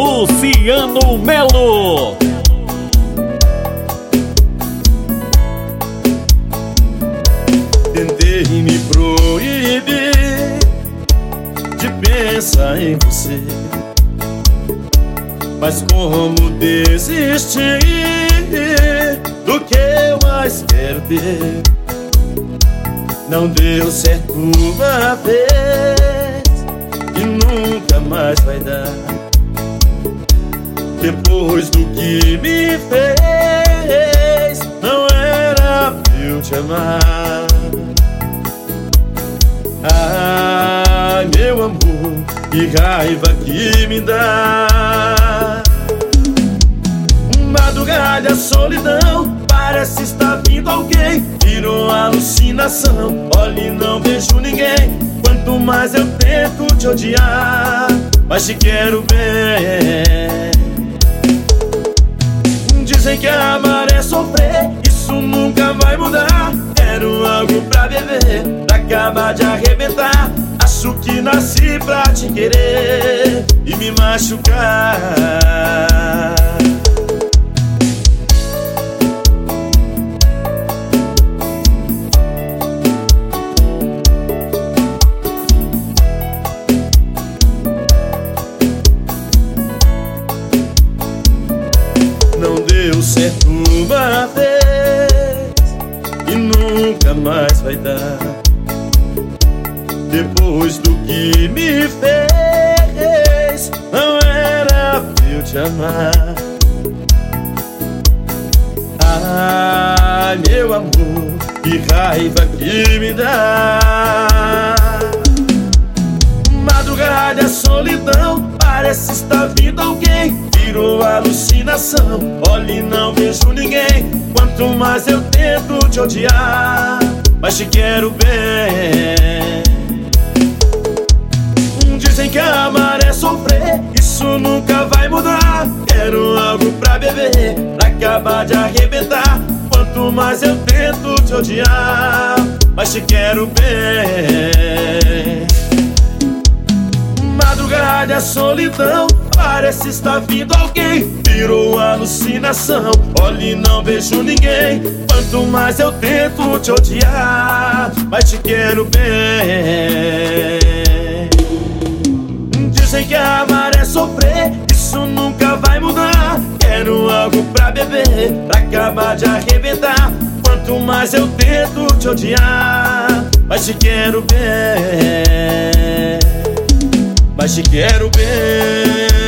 Luciano Melo. Tentei me proibir de pensar em você. Mas como desistir do que eu mais quero ter? Não deu certo uma vez e nunca mais vai dar. Depois do que me fez, não era eu te amar. Ah, meu amor, que raiva que me dá. Madrugada, solidão, parece estar vindo alguém. Virou alucinação, olhe, não vejo ninguém. Quanto mais eu tento te odiar, mais te quero bem. Dizem que amar é sofrer, isso nunca vai mudar. Quero algo pra beber, pra acabar de arrebentar. Acho que nasci pra te querer e me machucar. Deu certo uma vez e nunca mais vai dar. Depois do que me fez, não era pra eu te amar. Ah, meu amor, que raiva que me dá. Madrugada, solidão, parece estar vindo alguém. Virou alucinação, olhe, não vejo ninguém. Quanto mais eu tento te odiar, mais te quero bem. Dizem que amar é sofrer, isso nunca vai mudar. Quero algo pra beber, pra acabar de arrebentar. Quanto mais eu tento te odiar, mais te quero bem. Madrugada, solidão, parece estar vindo alguém. Virou alucinação, olhe, não vejo ninguém. Quanto mais eu tento te odiar, mais te quero bem. Dizem que amar é sofrer, isso nunca vai mudar. Quero algo pra beber, pra acabar de arrebentar. Quanto mais eu tento te odiar, mais te quero bem. Mas te quero bem